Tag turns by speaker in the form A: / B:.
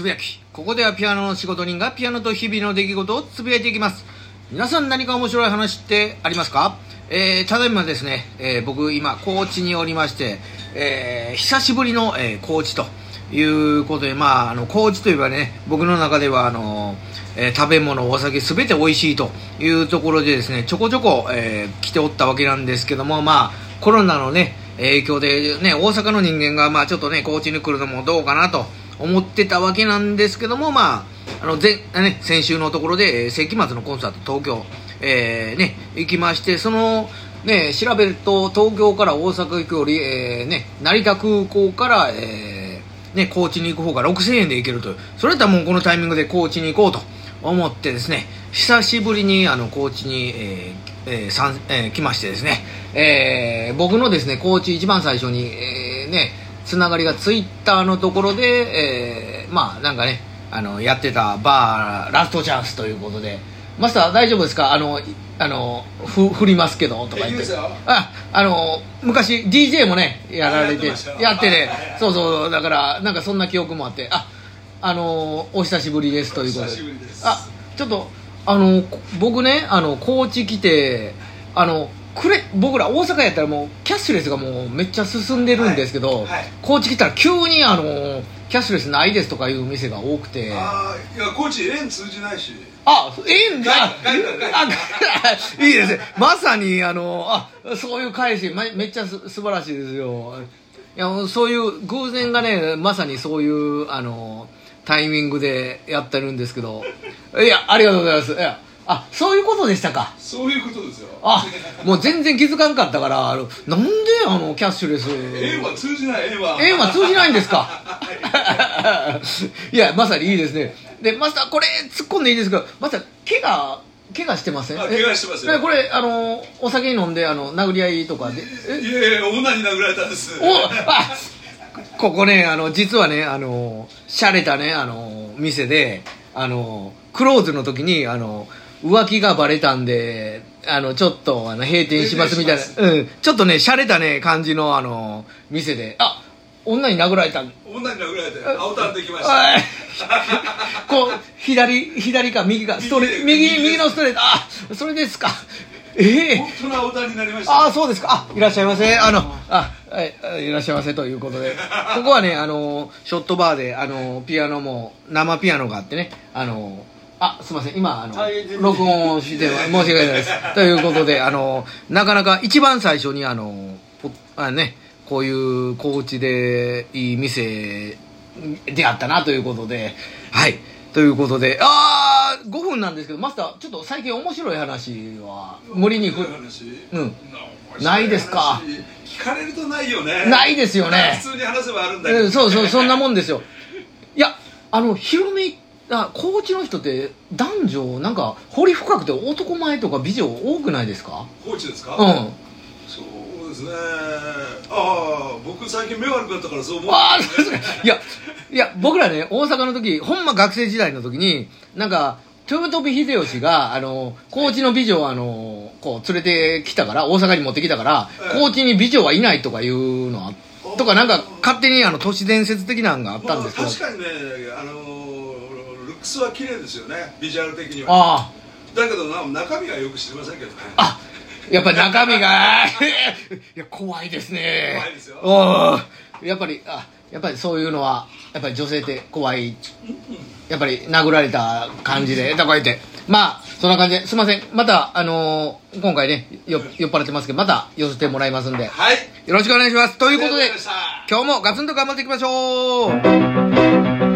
A: 崎ここではピアノの仕事人がピアノと日々の出来事をつぶやいていきます。皆さん何か面白い話ってありますか？えー、ただいまですね、えー、僕今高知におりまして、えー、久しぶりの、え、高知ということでまああの高知といえばね僕の中ではあのえ食べ物お酒すべて美味しいというところでですねちょこちょこ、えー来ておったわけなんですけどもまあコロナのね影響でね大阪の人間がまあちょっとね高知に来るのもどうかなと思ってたわけなんですけどもまああの前、ね、先週のところで、えー世紀末のコンサート東京、えーね、行きましてそのね、調べると東京から大阪行くより、えーね、成田空港から、えーね、高知に行く方が6000円で行けるというそれだったらもうこのタイミングで高知に行こうと思ってですね久しぶりにあの高知に、えーえーさんえー来ましてですね、えー僕のですね高知一番最初に、えーね、つながりがツイッターのところで、えーまあなんかねあのやってたバーラストチャンスということで。マスター大丈夫ですか？あのいあのふ振りますけどとか言って。ああの昔 DJ もねやられて
B: やって
A: ねそうそうだからなんかそんな記憶もあって。ああのお久しぶりですということで。あちょっとあのこ僕ねあの高知来てあのくれ僕ら大阪やったらもうキャッシュレスがもうめっちゃ進んでるんですけど、
B: はいはい
A: 高知来たら急にあのキャッシュレスないですとかいう店が多くて
B: ああいやコーチ円通じないし
A: あ、ええんだ。あ、いいですね。まさに、あの、あ、そういう返し、めめっちゃす素晴らしいですよ。いや、そういう偶然がね、まさにそういう、あの、タイミングでやってるんですけど。いや、ありがとうございます。いや、あ、そういうことでしたか。
B: そういうことですよ。
A: あ、もう全然気づかんかったから、あのなんであの、キャッシュレス。
B: 円は通じない円は。
A: 円は通じないんですか。い。やまさにいいですね。でマスターこれ突っ込んでいいですか。マスター怪我怪我してません？
B: あ怪我してますよ。
A: えこれあのお酒飲んであの殴り合いとかで？え
B: いやいや女に殴られたんです。
A: おあここねあの実はねあの洒落たねあの店であのクローズの時にあの浮気がバレたんであのちょっとあの閉店しますみたいな。うん。ちょっとね洒落たね感じのあの店で。あ女に殴られた
B: 女に殴られて青タンできました。
A: こう左左か右かストレ
B: 右
A: 右右のストレート。あそれですか。ええ
B: 本当の青タンになりました。
A: ああそうですか。あいらっしゃいませ。あのあはいあいらっしゃいませということで。ここはねあのショットバーであのピアノも生ピアノがあってねあのあすいません。今あの録音をして申し訳ないです。ということであのなかなか一番最初にあのポあねこういう高知でいい店であったなということではい。ということでああ5分なんですけどマスターちょっと最近面白い話は無理にうん。ないですか？
B: 聞かれるとないよね。
A: ないですよね。
B: 普通に話せばあるんだけど。
A: うんそうそうそんなもんですよ。いやあの広めあ高知の人って男女なんか彫り深くて男前とか美女多くないですか？
B: コーチですか？
A: うん。
B: そうですね。ああ僕最近目悪くなったからそう思う。
A: ああそうですかいやいや僕らね大阪の時ほんま学生時代の時になんか豊臣秀吉があの高知の美女をあのこう連れてきたから大阪に持ってきたから
B: ええ。
A: 高知に美女はいないとかいうのあとかなんか勝手にあの都市伝説的なのがあったんですけど。
B: まあ、確かにねあのルックスは綺麗ですよねビジュアル的には。
A: ああ。
B: だけどな中身はよく知りませんけどね。
A: あやっぱり中身が。いや怖いですね。
B: 怖いですよ。
A: やっぱりあやっぱりそういうのはやっぱり女性って怖い。やっぱり殴られた感じでとか言って。まあそんな感じですいません。またあのー今回ねよ酔っ払ってますけどまた寄せてもらいますんで。よ
B: はい。
A: ろしくお願いします。ということで今日もガツンと頑張っていきましょう